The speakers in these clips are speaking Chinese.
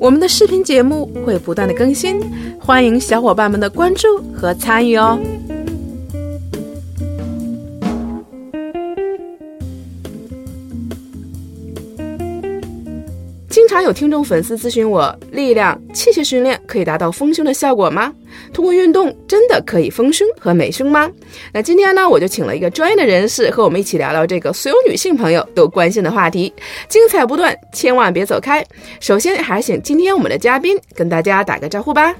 我们的视频节目会不断的更新，欢迎小伙伴们的关注和参与哦。常有听众粉丝咨询我，力量器械训练可以达到丰胸的效果吗？通过运动真的可以丰胸和美胸吗？那今天呢，我就请了一个专业的人士和我们一起聊聊这个所有女性朋友都关心的话题，精彩不断，千万别走开。首先还是请今天我们的嘉宾跟大家打个招呼吧。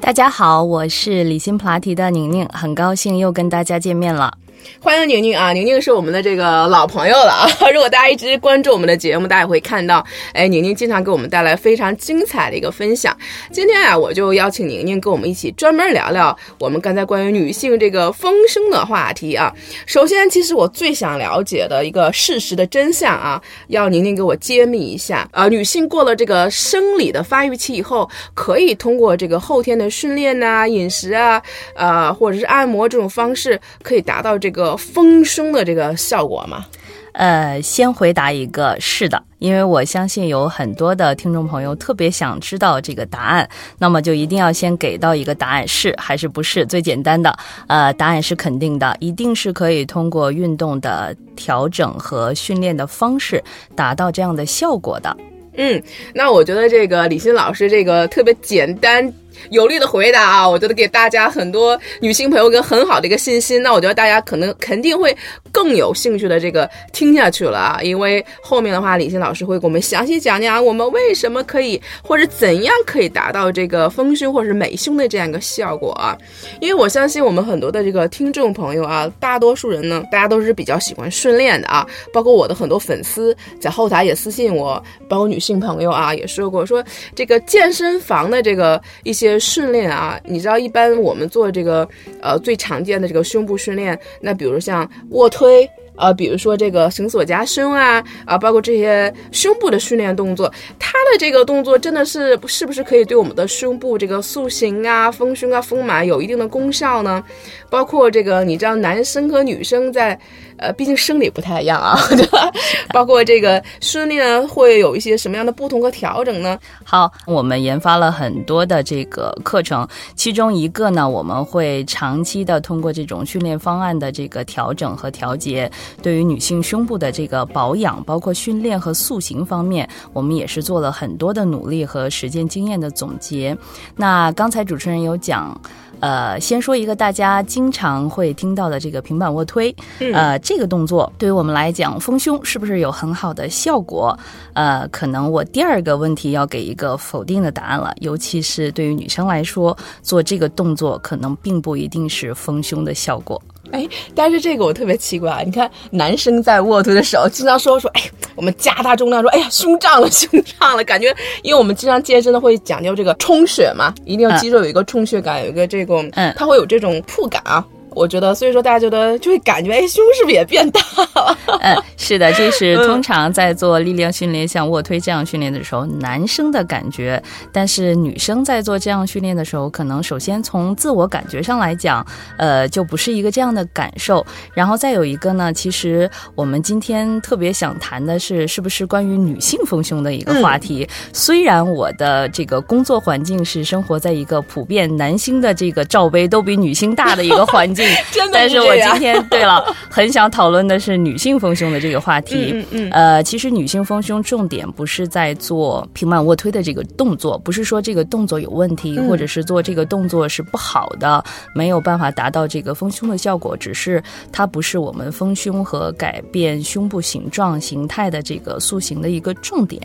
大家好，我是理心普拉提的宁宁，很高兴又跟大家见面了。欢迎宁宁啊，宁宁是我们的这个老朋友了啊。如果大家一直关注我们的节目，大家也会看到，哎，宁宁经常给我们带来非常精彩的一个分享。今天啊，我就邀请宁宁跟我们一起专门聊聊我们刚才关于女性这个丰胸的话题啊。首先，其实我最想了解的一个事实的真相啊，要宁宁给我揭秘一下啊。女性过了这个生理的发育期以后，可以通过这个后天的训练呐、饮食啊、呃，或者是按摩这种方式，可以达到这。个丰胸的这个效果吗？呃，先回答一个是的，因为我相信有很多的听众朋友特别想知道这个答案，那么就一定要先给到一个答案是还是不是最简单的。呃，答案是肯定的，一定是可以通过运动的调整和训练的方式达到这样的效果的。嗯，那我觉得这个李欣老师这个特别简单。有力的回答啊，我觉得给大家很多女性朋友一个很好的一个信心。那我觉得大家可能肯定会更有兴趣的这个听下去了啊，因为后面的话李欣老师会给我们详细讲讲我们为什么可以或者怎样可以达到这个丰胸或者是美胸的这样一个效果啊。因为我相信我们很多的这个听众朋友啊，大多数人呢，大家都是比较喜欢训练的啊，包括我的很多粉丝在后台也私信我，包括女性朋友啊也说过说这个健身房的这个一些。训练啊，你知道一般我们做这个呃最常见的这个胸部训练，那比如像卧推。呃，比如说这个绳索夹胸啊，啊，包括这些胸部的训练动作，它的这个动作真的是是不是可以对我们的胸部这个塑形啊、丰胸啊、丰满有一定的功效呢？包括这个，你知道男生和女生在，呃，毕竟生理不太一样啊，对吧？包括这个训练会有一些什么样的不同和调整呢？好，我们研发了很多的这个课程，其中一个呢，我们会长期的通过这种训练方案的这个调整和调节。对于女性胸部的这个保养，包括训练和塑形方面，我们也是做了很多的努力和实践经验的总结。那刚才主持人有讲。呃，先说一个大家经常会听到的这个平板卧推，呃，这个动作对于我们来讲丰胸是不是有很好的效果？呃，可能我第二个问题要给一个否定的答案了，尤其是对于女生来说，做这个动作可能并不一定是丰胸的效果。哎，但是这个我特别奇怪啊！你看，男生在卧推的时候，经常说说，哎，我们加大重量，说，哎呀，胸胀了，胸胀了，感觉，因为我们经常健身的会讲究这个充血嘛，一定要肌肉有一个充血感，有一个这种，嗯，它会有这种触感啊。我觉得，所以说大家觉得就会感觉，哎，胸是不是也变大了？嗯，是的，这是通常在做力量训练，像卧推这样训练的时候，男生的感觉。但是女生在做这样训练的时候，可能首先从自我感觉上来讲，呃，就不是一个这样的感受。然后再有一个呢，其实我们今天特别想谈的是，是不是关于女性丰胸的一个话题？虽然我的这个工作环境是生活在一个普遍男性的这个罩杯都比女性大的一个环境。但是我今天 对了，很想讨论的是女性丰胸的这个话题。嗯嗯。呃，其实女性丰胸重点不是在做平板卧推的这个动作，不是说这个动作有问题，或者是做这个动作是不好的，没有办法达到这个丰胸的效果，只是它不是我们丰胸和改变胸部形状形态的这个塑形的一个重点。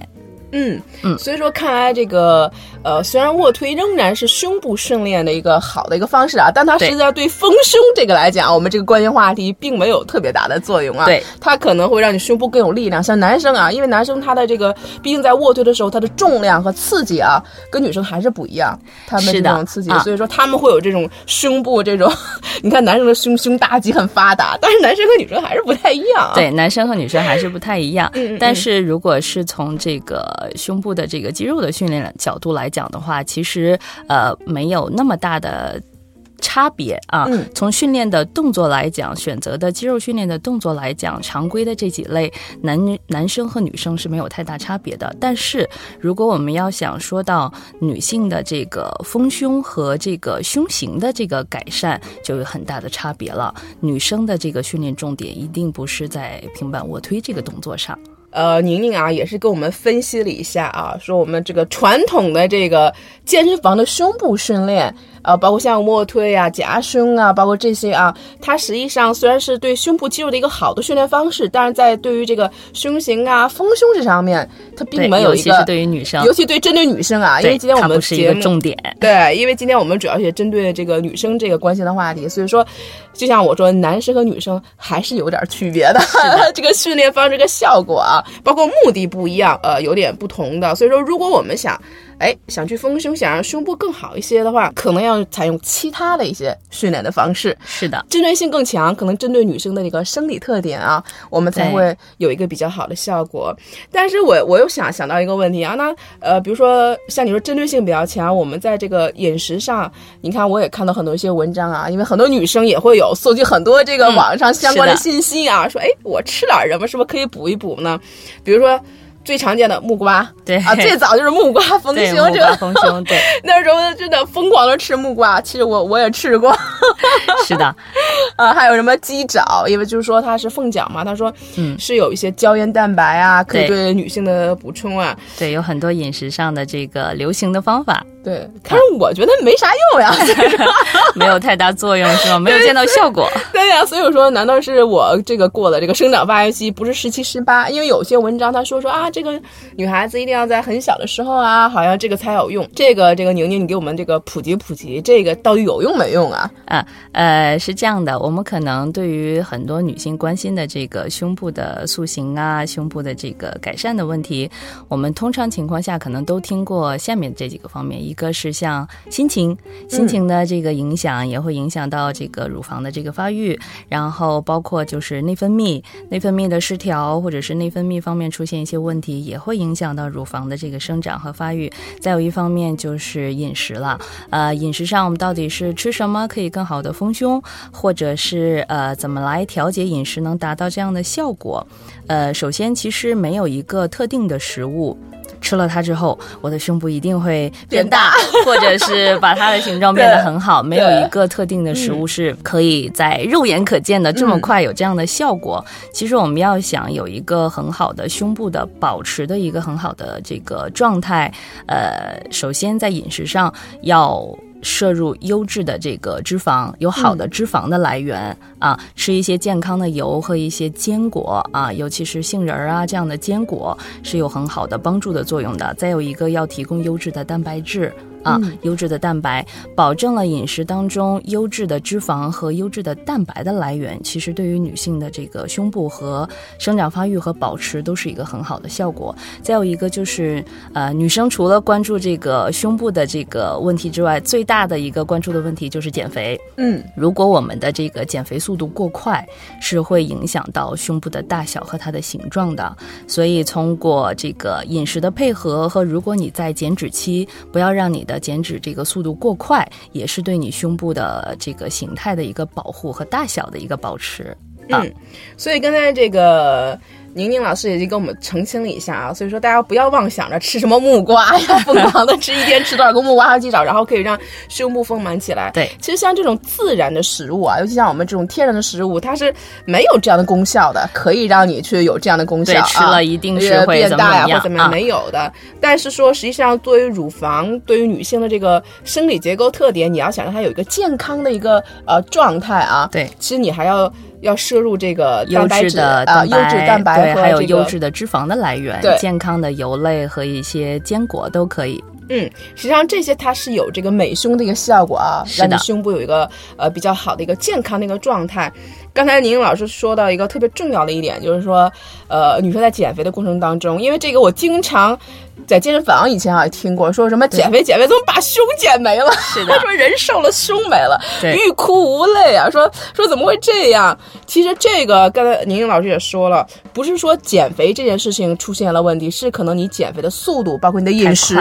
嗯嗯所以说看来这个呃，虽然卧推仍然是胸部训练的一个好的一个方式啊，但它实际上对丰胸这个来讲，我们这个关键话题并没有特别大的作用啊。对，它可能会让你胸部更有力量。像男生啊，因为男生他的这个，毕竟在卧推的时候，他的重量和刺激啊，跟女生还是不一样。他们这种刺激，啊所以说他们会有这种胸部这种，你看男生的胸胸大肌很发达，但是男生和女生还是不太一样啊。对，男生和女生还是不太一样。嗯嗯但是如果是从这个胸部的这个肌肉的训练角度来讲的话，其实呃没有那么大的。差别啊，嗯从训练的动作来讲，选择的肌肉训练的动作来讲，常规的这几类男男生和女生是没有太大差别的。但是如果我们要想说到女性的这个丰胸和这个胸型的这个改善，就有很大的差别了。女生的这个训练重点一定不是在平板卧推这个动作上。呃，宁宁啊，也是跟我们分析了一下啊，说我们这个传统的这个健身房的胸部训练，呃，包括像卧推啊、夹胸啊，包括这些啊，它实际上虽然是对胸部肌肉的一个好的训练方式，但是在对于这个胸型啊、丰胸这上面，它并对，没有一个，尤其是对于女生，尤其对针对女生啊，因为今天我们不是一个重点。对，因为今天我们主要是针对这个女生这个关心的话题，所以说，就像我说，男生和女生还是有点区别的，这个训练方式、这个效果啊，包括目的不一样，呃，有点不同的。所以说，如果我们想，哎，想去丰胸，想让胸部更好一些的话，可能要采用其他的一些训练的方式。是的，针对性更强，可能针对女生的那个生理特点啊，我们才会有一个比较好的效果。但是我我又想想到一个问题啊，那呃，比如说像你说针对性比较强，我们在这个饮食上，你看我也看到很多一些文章啊，因为很多女生也会有搜集很多这个嗯网上相关的信息啊，说哎，我吃点什么，是不是可以补一补呢？比如说。最常见的木瓜，对啊，最早就是木瓜丰，胸，木瓜这个丰胸，对，那时候真的疯狂的吃木瓜，其实我我也吃过，是的，啊，还有什么鸡爪，因为就是说它是凤脚嘛，他说嗯是有一些胶原蛋白啊，可以对对女性的补充啊。对，有很多饮食上的这个流行的方法，对，但是我觉得没啥用呀。没有太大作用，是吧？没有见到效果。对呀，所以说，难道是我这个过了这个生长发育期，不是十七十八？因为有些文章他说说啊，这个女孩子一定要在很小的时候啊，好像这个才有用。这个这个宁宁，你给我们这个普及普及，这个到底有用没用啊？啊，呃，是这样的，我们可能对于很多女性关心的这个胸部的塑形啊，胸部的这个改善的问题，我们通常情况下可能都听过下面这几个方面，一个是像心情，心情的这个影响也会影响到这个乳房的这个发育，然后包括就是内分泌，内分泌的失调或者是内分泌方面出现一些问题，也会影响到乳房的这个生长和发育。再有一方面就是饮食了，呃，饮食上我们到底是吃什么可以更好的丰胸，或者是呃怎么来调节饮食能达到这样的效果？呃，首先其实没有一个特定的食物。吃了它之后，我的胸部一定会变大，或者是把它的形状变得很好。没有一个特定的食物是可以在肉眼可见的这么快有这样的效果。其实我们要想有一个很好的胸部的保持的一个很好的这个状态，呃，首先在饮食上要。摄入优质的这个脂肪，有好的脂肪的来源、啊，吃一些健康的油和一些坚果啊，尤其是杏仁儿啊这样的坚果是有很好的帮助的作用的。再有一个要提供优质的蛋白质。啊，优质的蛋白，保证了饮食当中优质的脂肪和优质的蛋白的来源，其实对于女性的这个胸部和生长发育和保持都是一个很好的效果。再有一个就是，呃，女生除了关注这个胸部的这个问题之外，最大的一个关注的问题就是减肥。嗯，如果我们的这个减肥速度过快，是会影响到胸部的大小和它的形状的。所以通过这个饮食的配合和如果你在减脂期，不要让你的减脂这个速度过快，也是对你胸部的这个形态的一个保护和大小的一个保持。啊嗯，所以刚才这个宁宁老师已经跟我们澄清了一下啊，所以说大家不要妄想着吃什么木瓜呀，疯狂的吃一天吃多少个木瓜和鸡爪，然后可以让胸部丰满起来。对其实像这种自然的食物啊，尤其像我们这种天然的食物，它是没有这样的功效的，可以让你去有这样的功效对，啊。吃了一定是呃会变大呀，怎么样或怎么样，啊？没有的。但是说，实际上作为乳房，对于女性的这个生理结构特点，你要想让它有一个健康的一个呃状态啊，对，其实你还要要摄入这个优蛋白质质的啊，优质蛋白对，还有优质的脂肪的来源对，健康的油类和一些坚果都可以。嗯，实际上这些它是有这个美胸的一个效果啊，让你胸部有一个呃比较好的一个健康的一个状态。刚才宁老师说到一个特别重要的一点，就是说，呃，女生在减肥的过程当中，因为这个我经常在健身房以前啊也听过，说什么减肥减肥怎么把胸减没了？是的 说人瘦了胸没了，欲哭无泪啊！说说怎么会这样？其实这个刚才宁宁老师也说了，不是说减肥这件事情出现了问题，是可能你减肥的速度，包括你的饮食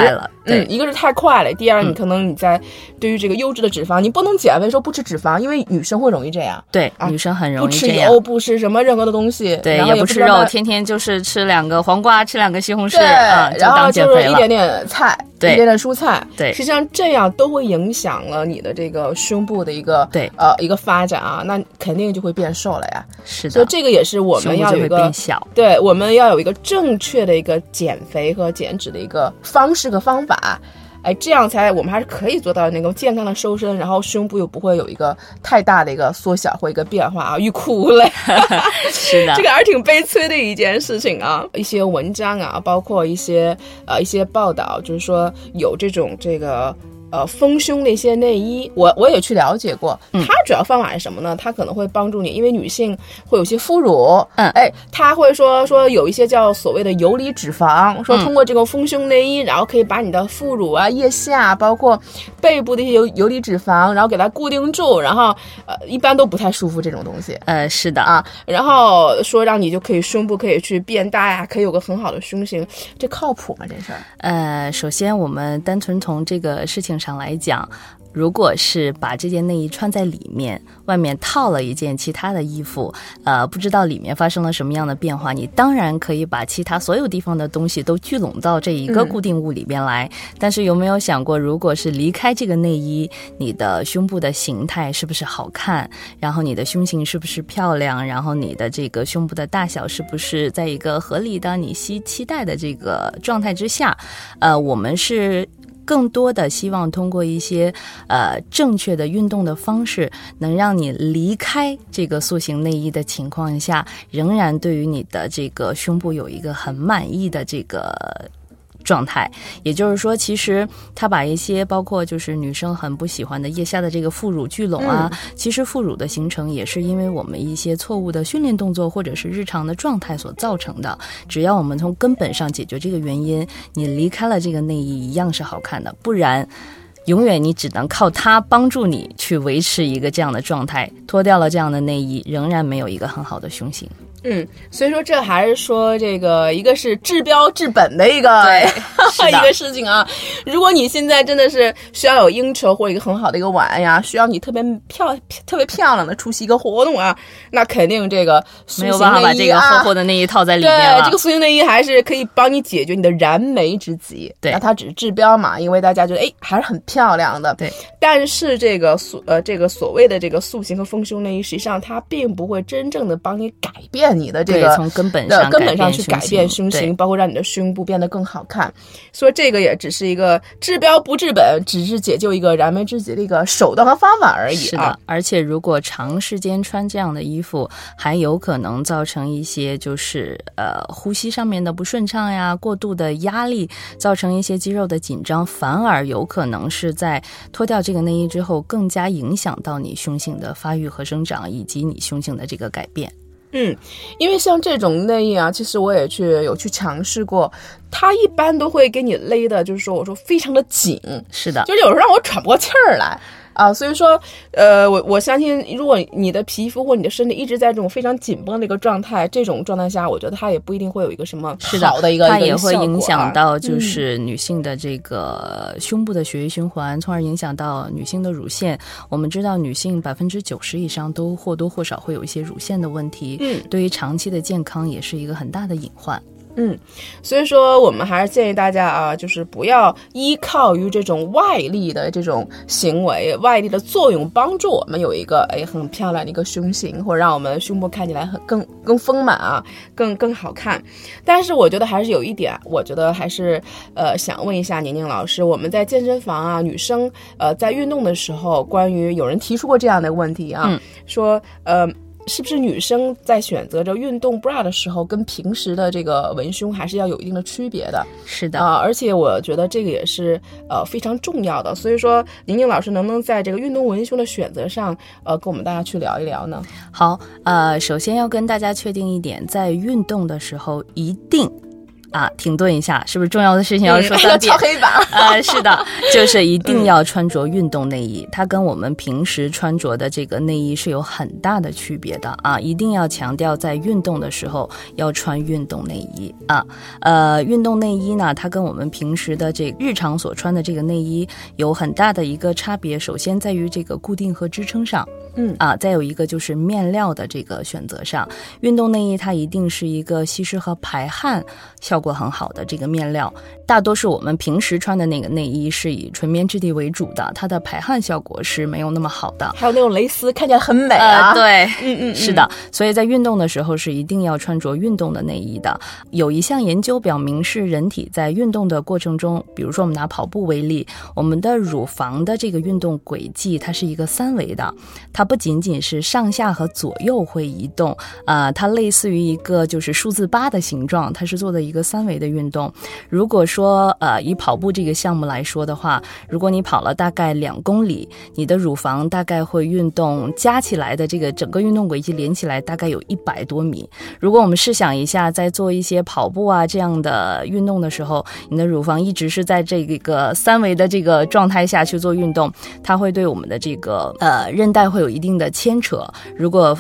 嗯，一个是太快了，第二，嗯你可能你在对于这个优质的脂肪，你不能减肥说不吃脂肪，因为女生会容易这样，对，啊女生很容易不吃油，。不吃什么任何的东西，对，然后也不吃肉，天天就是吃两个黄瓜，吃两个西红柿，啊，就然后当减肥了就是一点。点菜，对一点点蔬菜，对实际上这样都会影响了你的这个胸部的一个对呃一个发展啊，那肯定就会变瘦了呀。是的，所以这个也是我们要有一个变小。对，我们要有一个正确的一个减肥和减脂的一个方式和方法，哎，这样才我们还是可以做到那个健康的瘦身，然后胸部又不会有一个太大的一个缩小或一个变化啊，欲哭无泪。是的这，个还是挺悲催的一件事情啊。一些文章啊，包括一些呃一些报道，就是说有这种这个。呃，丰胸的一些内衣，我我也去了解过。嗯它主要方法是什么呢？它可能会帮助你，因为女性会有些副乳，嗯哎，它会说说有一些叫所谓的游离脂肪，说嗯通过这个丰胸内衣，然后可以把你的副乳啊、腋下，包括背部的一些游游离脂肪，然后给它固定住，然后呃，一般都不太舒服这种东西。嗯，是的，啊，然后说让你就可以胸部可以去变大呀，可以有个很好的胸型，这靠谱吗？这事儿？呃，首先我们单纯从这个事情上来讲，如果是把这件内衣穿在里面，外面套了一件其他的衣服，呃，不知道里面发生了什么样的变化，你当然可以把其他所有地方的东西都聚拢到这一个嗯固定物里边来。但是有没有想过，如果是离开这个内衣，你的胸部的形态是不是好看？然后你的胸型是不是漂亮？然后你的这个胸部的大小是不是在一个合理的你期期待的这个状态之下？呃，我们是。更多的希望通过一些呃正确的运动的方式，能让你离开这个塑形内衣的情况下，仍然对于你的这个胸部有一个很满意的这个状态。也就是说，其实它把一些包括就是女生很不喜欢的腋下的这个副乳聚拢啊，其实副乳的形成也是因为我们一些错误的训练动作或者是日常的状态所造成的。只要我们从根本上解决这个原因，你离开了这个内衣一样是好看的，不然。永远你只能靠它帮助你去维持一个这样的状态，脱掉了这样的内衣，仍然没有一个很好的胸型。嗯，所以说这还是说这个一个是治标治本的一个对 一个事情啊。如果你现在真的是需要有应酬或者一个很好的一个晚安呀，需要你特别漂特别漂亮的出席一个活动啊，那肯定这个塑没有形办法把这个内衣啊厚厚的内衣套在里面对，这个塑形内衣还是可以帮你解决你的燃眉之急。对那它只是治标嘛，因为大家觉得哎还是很漂亮的。对，但是这个塑呃这个所谓的这个塑形和丰胸内衣，实际上它并不会真正的帮你改变你的这，个从根本的上根本上去改改变胸胸型，包括让你的胸部变得更好看。所以这个也只是一个治标不治本，只是解救一个燃眉之急的一个手段和方法而已是啊的。，而且如果长时间穿这样的衣服，还有可能造成一些就是呃呼吸上面的不顺畅呀，过度的压力，造成一些肌肉的紧张，反而有可能是在脱掉这个内衣之后，更加影响到你胸型的发育和生长，以及你胸型的这个改变。嗯，因为像这种内衣啊，其实我也去有去尝试过，它一般都会给你勒的，就是说我说非常的紧，是的，就是有时候让我喘不过气儿来啊。所以说，呃，我我相信，如果你的皮肤或你的身体一直在这种非常紧绷的一个状态，这种状态下，我觉得它也不一定会有一个什么是的好的一个它也会影响啊到就是女性的这个胸部的血液循环，从而影响到女性的乳腺。我们知道，女性百分之九十以上都或多或少会有一些乳腺的问题，嗯，对于长期的健康也是一个很大的隐患。嗯，所以说我们还是建议大家啊，就是不要依靠于这种外力的这种行为，外力的作用帮助我们有一个哎很漂亮的一个胸型，或者让我们胸部看起来很更更丰满啊，更更好看。但是我觉得还是有一点，我觉得还是呃想问一下宁宁老师，我们在健身房啊，女生呃在运动的时候，关于有人提出过这样的问题啊，嗯说呃。是不是女生在选择着运动 bra 的时候，跟平时的这个文胸还是要有一定的区别的？是的啊，而且我觉得这个也是呃非常重要的。所以说，宁宁老师能不能在这个运动文胸的选择上，呃，跟我们大家去聊一聊呢？好，呃，首先要跟大家确定一点，在运动的时候一定。啊，停顿一下，是不是重要的事情要说 三遍？敲黑板。啊，是的，就是一定要穿着运动内衣，它跟我们平时穿着的这个内衣是有很大的区别的啊！一定要强调，在运动的时候要穿运动内衣啊。呃，运动内衣呢，它跟我们平时的这日常所穿的这个内衣有很大的一个差别。首先在于这个固定和支撑上。嗯啊，再有一个就是面料的这个选择上，运动内衣它一定是一个吸湿和排汗效果很好的这个面料。大多数我们平时穿的那个内衣是以纯棉质地为主的，它的排汗效果是没有那么好的。还有那种蕾丝，看起来很美啊。对，嗯嗯，是的。所以在运动的时候是一定要穿着运动的内衣的。有一项研究表明，是人体在运动的过程中，比如说我们拿跑步为例，我们的乳房的这个运动轨迹它是一个三维的，它。它不仅仅是上下和左右会移动，啊，它类似于一个就是数字八的形状，它是做的一个三维的运动。如果说呃以跑步这个项目来说的话，如果你跑了大概两公里，你的乳房大概会运动加起来的这个整个运动轨迹连起来大概有一百多米。如果我们试想一下，在做一些跑步啊这样的运动的时候，你的乳房一直是在这个三维的这个状态下去做运动，它会对我们的这个呃韧带会有。一定的牵扯，如果。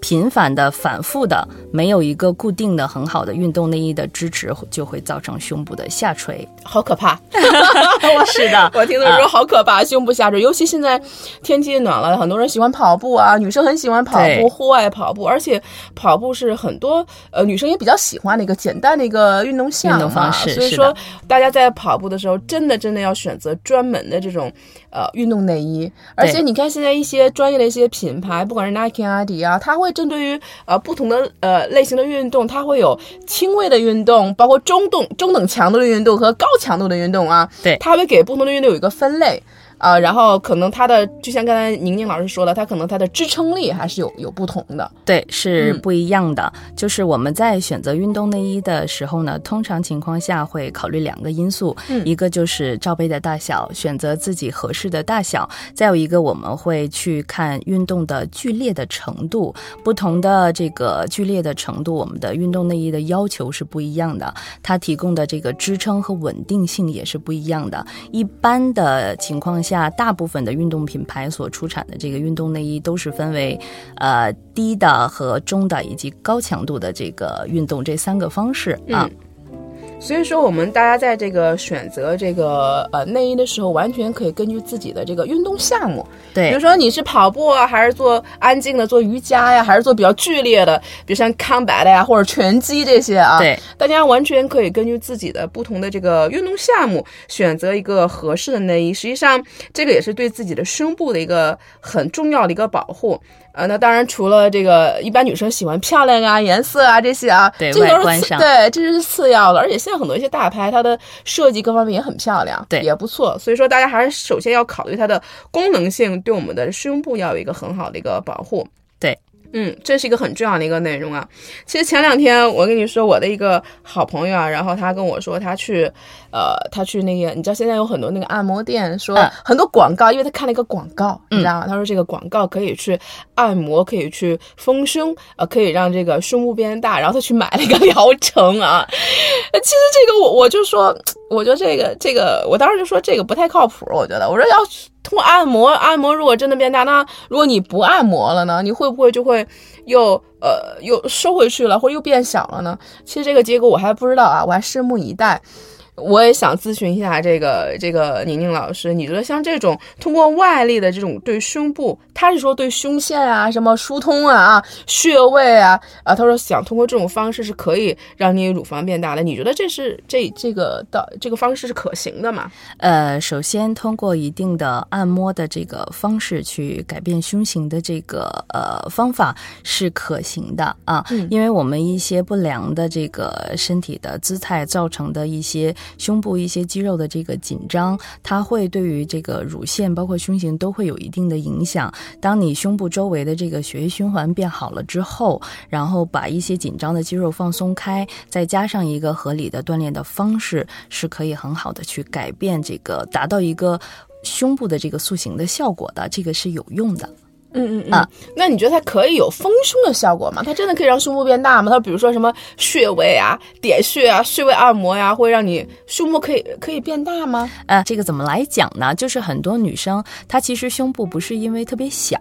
频繁的、反复的，没有一个固定的、很好的运动内衣的支持，就会造成胸部的下垂，好可怕！是的，我听的时候好可怕，胸部下垂。尤其现在天气暖了，很多人喜欢跑步啊，女生很喜欢跑步，户外跑步，而且跑步是很多呃女生也比较喜欢的一个简单的一个运动项目方式。所以说，大家在跑步的时候，真的真的要选择专门的这种呃运动内衣。而且你看，现在一些专业的一些品牌，不管是 Nike、阿迪啊，它会。会针对于呃不同的呃类型的运动，它会有轻微的运动，包括中动、中等强度的运动和高强度的运动啊。对，它会给不同的运动有一个分类。啊，然后可能它的就像刚才宁宁老师说的，它可能它的支撑力还是有有不同的，对，是不一样的。就是我们在选择运动内衣的时候呢，通常情况下会考虑两个因素，一个就是罩杯的大小，选择自己合适的大小；再有一个我们会去看运动的剧烈的程度，不同的这个剧烈的程度，我们的运动内衣的要求是不一样的，它提供的这个支撑和稳定性也是不一样的。一般的情况。下大部分的运动品牌所出产的这个运动内衣都是分为，呃低的和中的以及高强度的这个运动这三个方式啊。所以说，我们大家在这个选择这个呃内衣的时候，完全可以根据自己的这个运动项目，对，比如说你是跑步啊，还是做安静的做瑜伽呀，还是做比较剧烈的，比如像康白的呀或者拳击这些啊，对，大家完全可以根据自己的不同的这个运动项目选择一个合适的内衣。实际上，这个也是对自己的胸部的一个很重要的一个保护。呃，那当然，除了这个，一般女生喜欢漂亮啊、颜色啊这些啊，对外观上，对，这是次要的。而且现在很多一些大牌，它的设计各方面也很漂亮，对，也不错。所以说，大家还是首先要考虑它的功能性，对我们的胸部要有一个很好的一个保护。对。嗯，这是一个很重要的一个内容啊。其实前两天我跟你说，我的一个好朋友啊，然后他跟我说，他去，呃，他去那个，你知道现在有很多那个按摩店，说很多广告，因为他看了一个广告，你知道吗？他说这个广告可以去按摩，可以去丰胸，呃，可以让这个胸部变大，然后他去买了一个疗程啊。其实这个我我就说，我觉得这个这个，我当时就说这个不太靠谱，我觉得，我说要。通过按摩，按摩如果真的变大，那如果你不按摩了呢？你会不会就会又呃又收回去了，或者又变小了呢？其实这个结果我还不知道啊，我还拭目以待。我也想咨询一下这个这个宁宁老师，你觉得像这种通过外力的这种对胸部，他是说对胸腺啊什么疏通啊啊穴位啊啊，他说想通过这种方式是可以让你乳房变大的，你觉得这是这这个的这个方式是可行的吗？呃，首先通过一定的按摩的这个方式去改变胸型的这个呃方法是可行的啊，因为我们一些不良的这个身体的姿态造成的一些。胸部一些肌肉的这个紧张，它会对于这个乳腺包括胸型都会有一定的影响。当你胸部周围的这个血液循环变好了之后，然后把一些紧张的肌肉放松开，再加上一个合理的锻炼的方式，是可以很好的去改变这个，达到一个胸部的这个塑形的效果的，这个是有用的。嗯嗯嗯，那你觉得它可以有丰胸的效果吗？它真的可以让胸部变大吗？它比如说什么穴位啊、点穴啊、穴位按摩呀，会让你胸部可以可以变大吗？呃，这个怎么来讲呢？就是很多女生她其实胸部不是因为特别小，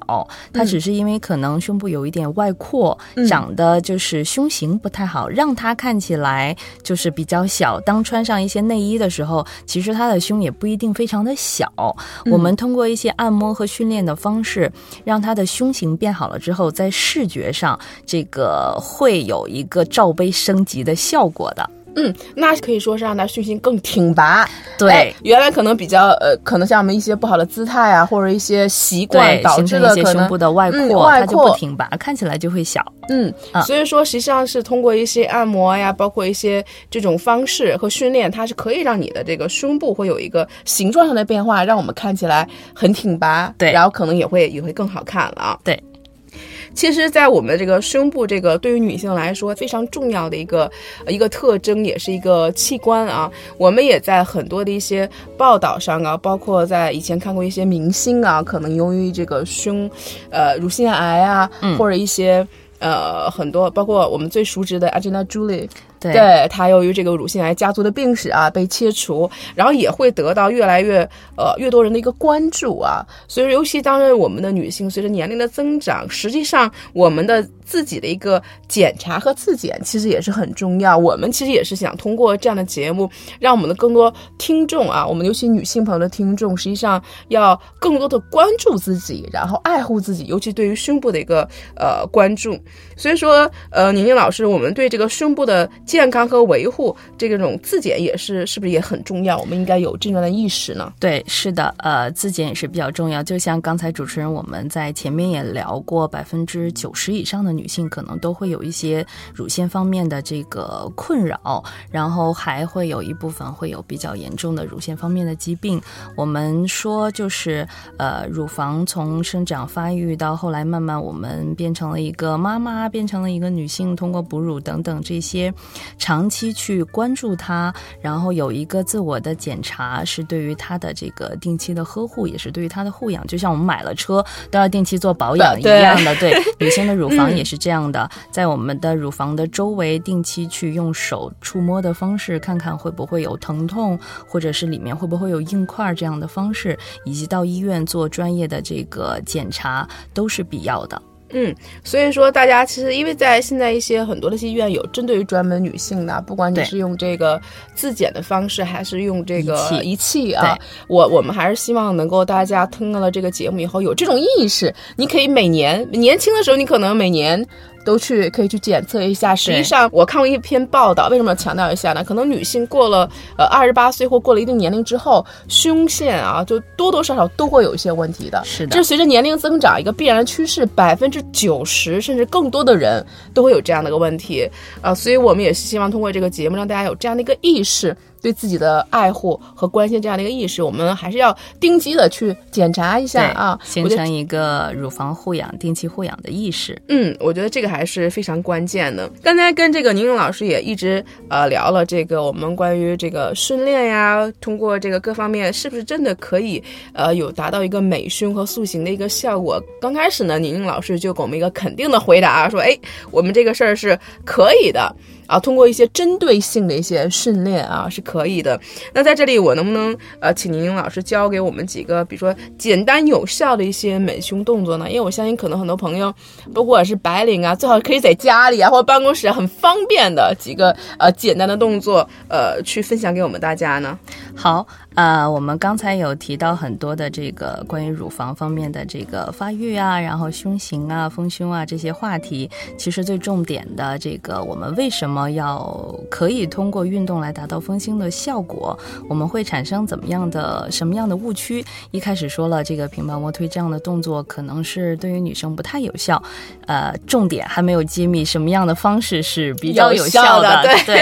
她只是因为可能胸部有一点外扩，长得就是胸型不太好，让她看起来就是比较小。当穿上一些内衣的时候，其实她的胸也不一定非常的小。我们通过一些按摩和训练的方式，让它的胸型变好了之后，在视觉上这个会有一个罩杯升级的效果的。嗯，那可以说是让它胸型更挺拔。对，原来可能比较呃，可能像我们一些不好的姿态啊，或者一些习惯导致的胸部的外扩，它就不挺拔，看起来就会小。嗯，所以说实际上是通过一些按摩呀，包括一些这种方式和训练，它是可以让你的这个胸部会有一个形状上的变化，让我们看起来很挺拔。对，然后可能也会也会更好看了。对。其实，在我们这个胸部，这个对于女性来说非常重要的一个一个特征，也是一个器官啊。我们也在很多的一些报道上啊，包括在以前看过一些明星啊，可能由于这个胸，呃，乳腺癌啊，或者一些呃很多，包括我们最熟知的 Angelina Jolie。对他由于这个乳腺癌家族的病史啊被切除，然后也会得到越来越呃越多人的一个关注啊。所以，尤其当然我们的女性随着年龄的增长，实际上我们的自己的一个检查和自检其实也是很重要。我们其实也是想通过这样的节目，让我们的更多听众啊，我们尤其女性朋友的听众，实际上要更多的关注自己，然后爱护自己，尤其对于胸部的一个呃关注。所以说，呃，宁宁老师，我们对这个胸部的。健康和维护这个种自检也是是不是也很重要？我们应该有这样的意识呢？对，是的，呃，自检也是比较重要。就像刚才主持人我们在前面也聊过，百分之九十以上的女性可能都会有一些乳腺方面的这个困扰，然后还会有一部分会有比较严重的乳腺方面的疾病。我们说就是呃，乳房从生长发育到后来慢慢我们变成了一个妈妈，变成了一个女性，通过哺乳等等这些。长期去关注它，然后有一个自我的检查，是对于它的这个定期的呵护，也是对于它的护养。就像我们买了车都要定期做保养一样的，对 女性的乳房也是这样的，在我们的乳房的周围定期去用手触摸的方式，看看会不会有疼痛，或者是里面会不会有硬块这样的方式，以及到医院做专业的这个检查都是必要的。嗯，所以说大家其实因为在现在一些很多的医院有针对于专门女性的，不管你是用这个自检的方式，还是用这个仪器啊，我我们还是希望能够大家听了这个节目以后有这种意识，你可以每年年轻的时候，你可能每年。都去可以去检测一下。实际上，我看过一篇报道，为什么要强调一下呢？可能女性过了呃二十八岁或过了一定年龄之后，胸腺啊，就多多少少都会有一些问题的。是的，这是随着年龄增长一个必然的趋势，百分之九十甚至更多的人都会有这样的一个问题啊。所以我们也是希望通过这个节目让大家有这样的一个意识。对自己的爱护和关心这样的一个意识，我们还是要定期的去检查一下啊，形成一个乳房护养、定期护养的意识。嗯，我觉得这个还是非常关键的。刚才跟这个宁宁老师也一直呃聊了这个我们关于这个训练呀，通过这个各方面是不是真的可以呃有达到一个美胸和塑形的一个效果？刚开始呢，宁宁老师就给我们一个肯定的回答，说哎，我们这个事儿是可以的。啊，通过一些针对性的一些训练啊，是可可以的。那在这里，我能不能呃，请宁宁老师教给我们几个，比如说简单有效的一些美胸动作呢？因为我相信，可能很多朋友，不管是白领啊，最好可以在家里啊，或者办公室很方便的几个呃简单的动作，呃，去分享给我们大家呢。好，呃，我们刚才有提到很多的这个关于乳房方面的这个发育啊，然后胸型啊、丰胸啊这些话题。其实最重点的这个，我们为什么要可以通过运动来达到丰胸的效果？我们会产生怎么样的、什么样的误区？一开始说了，这个平板卧推这样的动作可能是对于女生不太有效。呃，重点还没有揭秘什么样的方式是比较有效的。对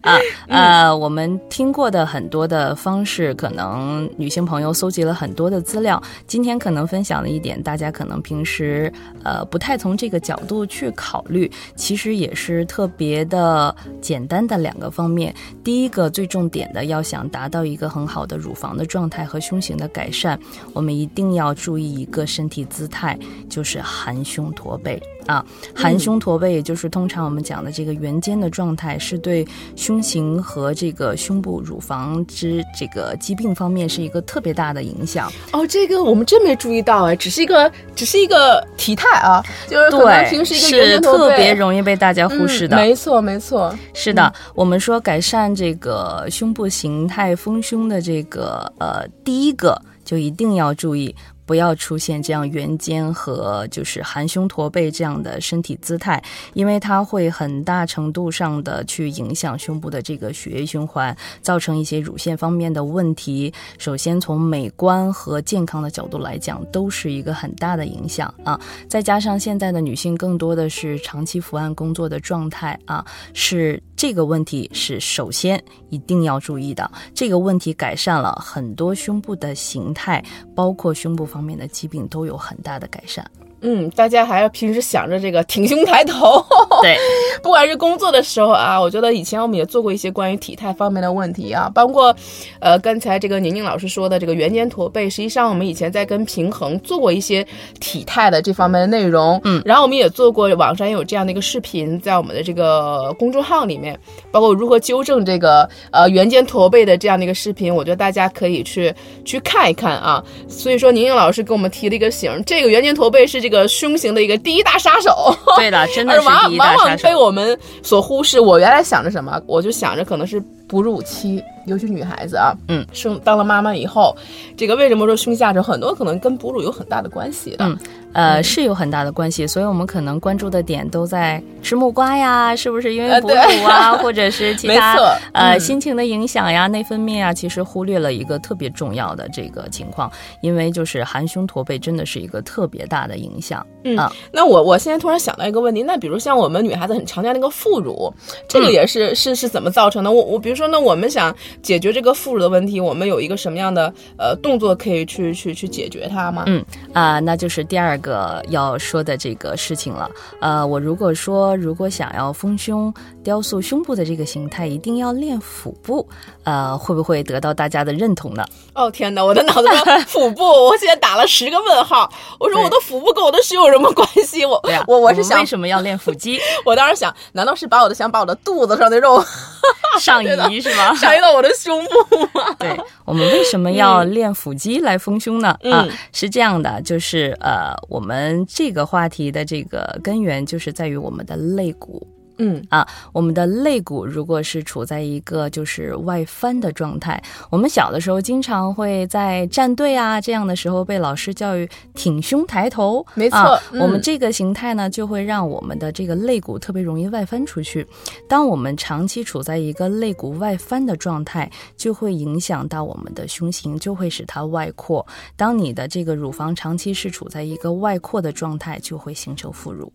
啊，呃，我们听过的很多的。的方式可能女性朋友搜集了很多的资料，今天可能分享的一点，大家可能平时呃不太从这个角度去考虑，其实也是特别的简单的两个方面。第一个最重点的，要想达到一个很好的乳房的状态和胸型的改善，我们一定要注意一个身体姿态，就是含胸驼背。啊，含胸驼背，也就是通常我们讲的这个圆肩的状态，是对胸型和这个胸部乳房之这个疾病方面是一个特别大的影响。哦，这个我们真没注意到哎，只是一个 只是一个体态啊，就是可能平时一个特别容易被大家忽视的。没错，没错，是的。我们说改善这个胸部形态丰胸的这个呃，第一个就一定要注意。不要出现这样圆肩和就是含胸驼背这样的身体姿态，因为它会很大程度上的去影响胸部的这个血液循环，造成一些乳腺方面的问题。首先从美观和健康的角度来讲，都是一个很大的影响啊。再加上现在的女性更多的是长期伏案工作的状态啊，是这个问题是首先一定要注意的。这个问题改善了很多胸部的形态，包括胸部方。面的疾病都有很大的改善。嗯，大家还要平时想着这个挺胸抬头。对，不管是工作的时候啊，我觉得以前我们也做过一些关于体态方面的问题啊，包括，呃，刚才这个宁宁老师说的这个圆肩驼背，实际上我们以前在跟平衡做过一些体态的这方面的内容。嗯，然后我们也做过网上也有这样的一个视频，在我们的这个公众号里面，包括如何纠正这个呃圆肩驼背的这样的一个视频，我觉得大家可以去去看一看啊。所以说，宁宁老师给我们提了一个醒，这个圆肩驼背是这。个胸型的一个第一大杀手，对的，真的是 第一大杀手。往往被我们所忽视。我原来想着什么，我就想着可能是哺乳期，尤其女孩子啊，嗯，生当了妈妈以后，这个为什么说胸下垂，很多可能跟哺乳有很大的关系的。呃，是有很大的关系，所以我们可能关注的点都在吃木瓜呀，是不是？因为哺乳啊，或者是其他呃心情的影响呀、内分泌啊，其实忽略了一个特别重要的这个情况，因为就是含胸驼背真的是一个特别大的影响。嗯，那我我现在突然想到一个问题，那比如像我们女孩子很常见那个副乳，这个也是是是怎么造成的？我我比如说，那我们想解决这个副乳的问题，我们有一个什么样的呃动作可以去去去解决它吗？嗯啊，那就是第二。个要说的这个事情了，呃，我如果说如果想要丰胸、雕塑胸部的这个形态，一定要练腹部，呃，会不会得到大家的认同呢？哦天哪，我的脑子中 腹部，我现在打了十个问号。我说我的腹部跟我的胸有什么关系？我我我是想为什么要练腹肌？我当时想，难道是把我的想把我的肚子上的肉 上移是吗？上移到我的胸部吗？对，我们为什么要练腹肌来丰胸呢？啊，是这样的，就是呃。我们这个话题的这个根源就是在于我们的肋骨。嗯啊，我们的肋骨如果是处在一个就是外翻的状态，我们小的时候经常会在站队啊这样的时候被老师教育挺胸抬头。没错，我们这个形态呢就会让我们的这个肋骨特别容易外翻出去。当我们长期处在一个肋骨外翻的状态，就会影响到我们的胸型，就会使它外扩。当你的这个乳房长期是处在一个外扩的状态，就会形成副乳。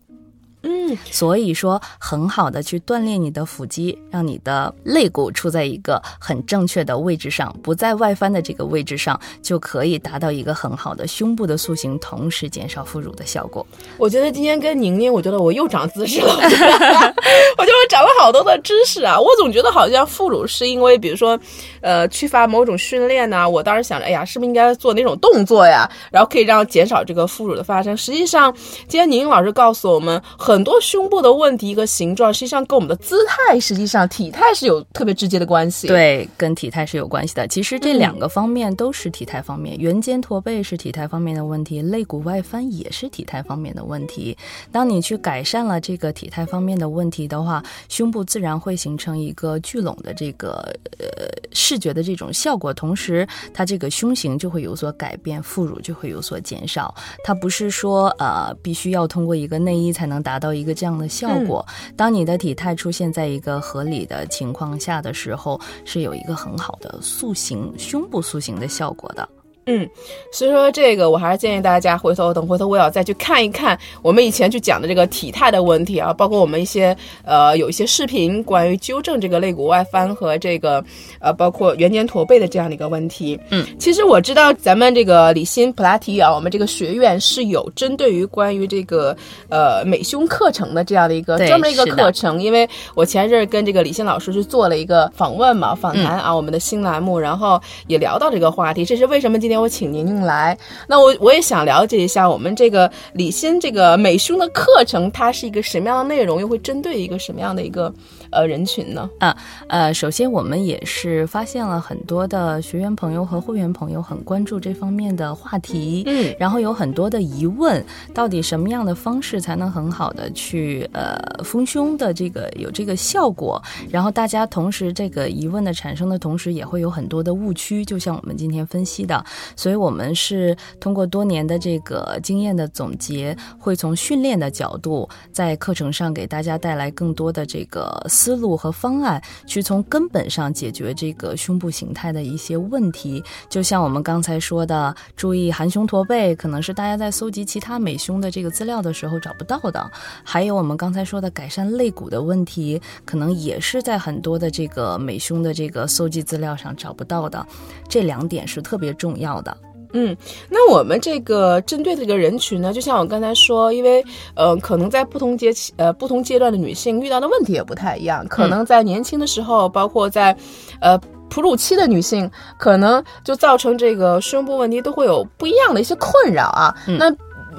所以说很好的去锻炼你的腹肌，让你的肋骨处在一个很正确的位置上，不在外翻的这个位置上，就可以达到一个很好的胸部的塑形，同时减少副乳的效果。我觉得今天跟宁宁，我觉得我又长姿势了，我觉得我长了好多的知识啊。我总觉得好像副乳是因为，比如说，呃，缺乏某种训练呐。我当时想着，哎呀，是不是应该做哪种动作呀，然后可以让减少这个副乳的发生？实际上，今天宁宁老师告诉我们。很多胸部的问题和形状，实际上跟我们的姿态，实际上体态是有特别直接的关系。对，跟体态是有关系的。其实这两个方面都是体态方面，圆肩驼背是体态方面的问题，肋骨外翻也是体态方面的问题。当你去改善了这个体态方面的问题的话，胸部自然会形成一个聚拢的这个呃视觉的这种效果，同时它这个胸型就会有所改变，副乳就会有所减少。它不是说呃必须要通过一个内衣才能达到一个这样的效果。当你的体态出现在一个合理的情况下的时候，是有一个很好的塑形胸部塑形的效果的。嗯，所以说这个我还是建议大家回头等回头我要再去看一看我们以前去讲的这个体态的问题啊，包括我们一些呃有一些视频关于纠正这个肋骨外翻和这个呃包括圆肩驼背的这样的一个问题。嗯，其实我知道咱们这个李欣普拉提啊，我们这个学院是有针对于关于这个呃美胸课程的这样的一个专门一个课程，因为我前阵跟这个李欣老师去做了一个访问嘛访谈啊，我们的新栏目，然后也聊到这个话题，这是为什么今天。我请宁宁来，那我我也想了解一下我们这个李欣这个美胸的课程，它是一个什么样的内容，又会针对一个什么样的一个呃人群呢？啊呃，首先我们也是发现了很多的学员朋友和会员朋友很关注这方面的话题，嗯，然后有很多的疑问，到底什么样的方式才能很好的去呃丰胸的这个有这个效果？然后大家同时这个疑问的产生的同时，也会有很多的误区，就像我们今天分析的。所以，我们是通过多年的这个经验的总结，会从训练的角度，在课程上给大家带来更多的这个思路和方案，去从根本上解决这个胸部形态的一些问题。就像我们刚才说的，注意含胸驼背，可能是大家在搜集其他美胸的这个资料的时候找不到的；还有我们刚才说的改善肋骨的问题，可能也是在很多的这个美胸的这个搜集资料上找不到的。这两点是特别重要的。嗯，那我们这个针对的这个人群呢，就像我刚才说，因为呃，可能在不同阶呃不同阶段的女性遇到的问题也不太一样，可能在年轻的时候，包括在呃哺乳期的女性，可能就造成这个胸部问题都会有不一样的一些困扰啊。那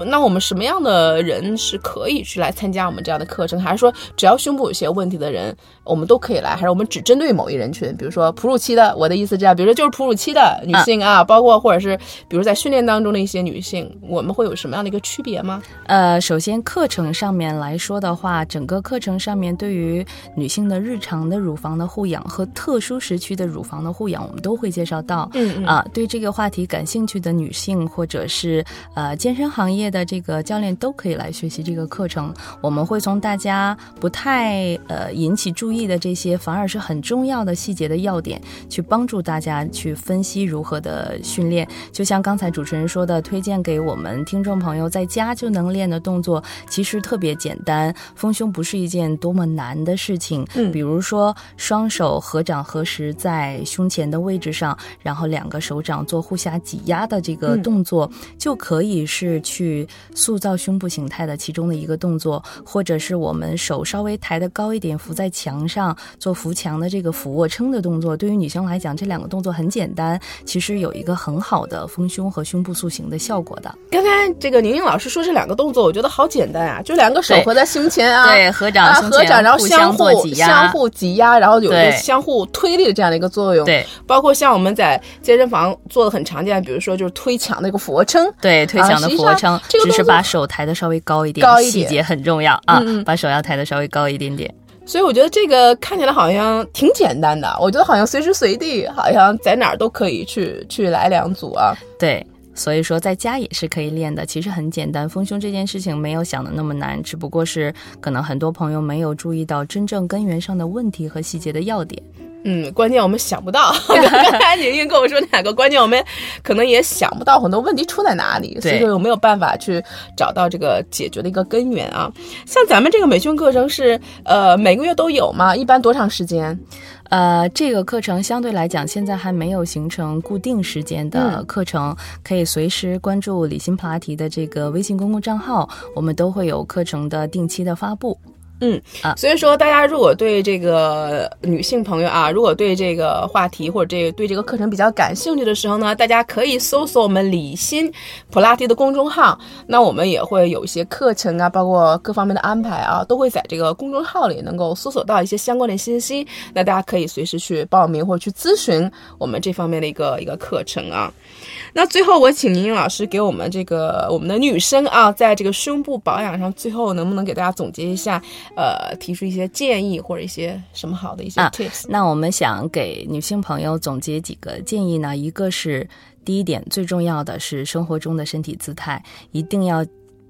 那我们什么样的人是可以去来参加我们这样的课程？还是说只要胸部有些问题的人？我们都可以来，还是我们只针对某一人群？比如说哺乳期的，我的意思这样，比如说就是哺乳期的女性啊，包括或者是比如在训练当中的一些女性，我们会有什么样的一个区别吗？呃，首先课程上面来说的话，整个课程上面对于女性的日常的乳房的护养和特殊时期的乳房的护养，我们都会介绍到。嗯嗯啊，对这个话题感兴趣的女性或者是呃健身行业的这个教练都可以来学习这个课程。我们会从大家不太呃引起注意。的这些反而是很重要的细节的要点，去帮助大家去分析如何的训练。就像刚才主持人说的，推荐给我们听众朋友在家就能练的动作，其实特别简单。丰胸不是一件多么难的事情。嗯，比如说双手合掌合十在胸前的位置上，然后两个手掌做互相挤压的这个动作，就可以是去塑造胸部形态的其中的一个动作，或者是我们手稍微抬得高一点，扶在墙。上做扶墙的这个俯卧撑的动作，对于女生来讲，这两个动作很简单，其实有一个很好的丰胸和胸部塑形的效果的。刚才这个宁宁老师说这两个动作，我觉得好简单啊，就两个手合在胸前啊，对，合掌，合掌，然后相互挤压，相互挤压，然后有一个相互推力的这样的一个作用。对，包括像我们在健身房做的很常见，比如说就是推墙的一个俯卧撑，对，推墙的俯卧撑，只是把手抬得稍微高一点，高一点，细节很重要啊，把手要抬得稍微高一点点。所以我觉得这个看起来好像挺简单的，我觉得好像随时随地，好像在哪儿都可以去去来两组啊。对，所以说在家也是可以练的，其实很简单。丰胸这件事情没有想的那么难，只不过是可能很多朋友没有注意到真正根源上的问题和细节的要点。嗯，关键我们想不到。刚才宁宁跟我说那两个关键，我们可能也想不到很多问题出在哪里，所以说有没有办法去找到这个解决的一个根源啊？像咱们这个美训课程是呃每个月都有吗？一般多长时间？呃，这个课程相对来讲现在还没有形成固定时间的课程，可以随时关注李欣普拉提的这个微信公共账号，我们都会有课程的定期的发布。嗯啊所以说大家如果对这个女性朋友啊，如果对这个话题或者这个对这个课程比较感兴趣的时候呢，大家可以搜索我们李欣普拉提的公众号，那我们也会有一些课程啊，包括各方面的安排啊，都会在这个公众号里能够搜索到一些相关的信息，那大家可以随时去报名或者去咨询我们这方面的一个一个课程啊。那最后，我请宁宁老师给我们这个我们的女生啊，在这个胸部保养上，最后能不能给大家总结一下，呃，提出一些建议或者一些什么好的一些啊 tips？、那我们想给女性朋友总结几个建议呢，一个是第一点，最重要的是生活中的身体姿态一定要。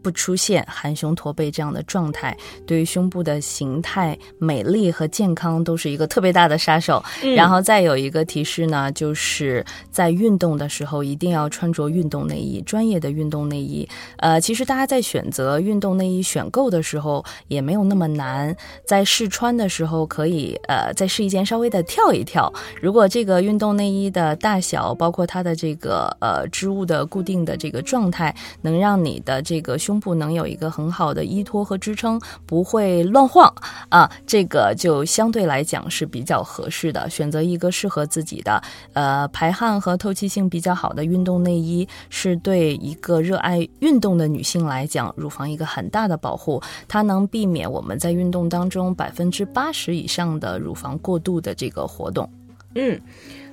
不出现含胸驼背这样的状态，对于胸部的形态、美丽和健康都是一个特别大的杀手。然后再有一个提示呢，就是在运动的时候一定要穿着运动内衣，专业的运动内衣。呃，其实大家在选择运动内衣选购的时候也没有那么难，在试穿的时候可以呃在试衣间稍微的跳一跳。如果这个运动内衣的大小，包括它的这个呃织物的固定的这个状态，能让你的这个胸部能有一个很好的依托和支撑，不会乱晃啊，这个就相对来讲是比较合适的。选择一个适合自己的，呃，排汗和透气性比较好的运动内衣，是对一个热爱运动的女性来讲，乳房一个很大的保护。它能避免我们在运动当中百分之八十以上的乳房过度的这个活动。嗯，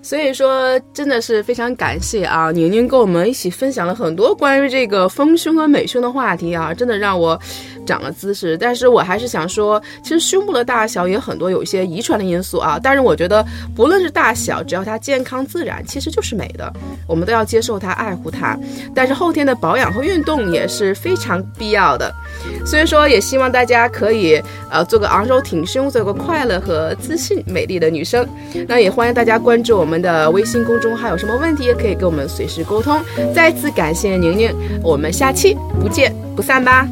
所以说真的是非常感谢啊，宁宁跟我们一起分享了很多关于这个丰胸和美胸的话题啊，真的让我长了姿势。但是我还是想说，其实胸部的大小也很多有一些遗传的因素啊，但是我觉得不论是大小，只要它健康自然，其实就是美的，我们都要接受它，爱护它。但是后天的保养和运动也是非常必要的。所以说，也希望大家可以呃做个昂首挺胸，做个快乐和自信、美丽的女生。那也欢迎大家关注我我们的微信公众号，有什么问题也可以跟我们随时沟通。再次感谢宁宁，我们下期不见不散吧。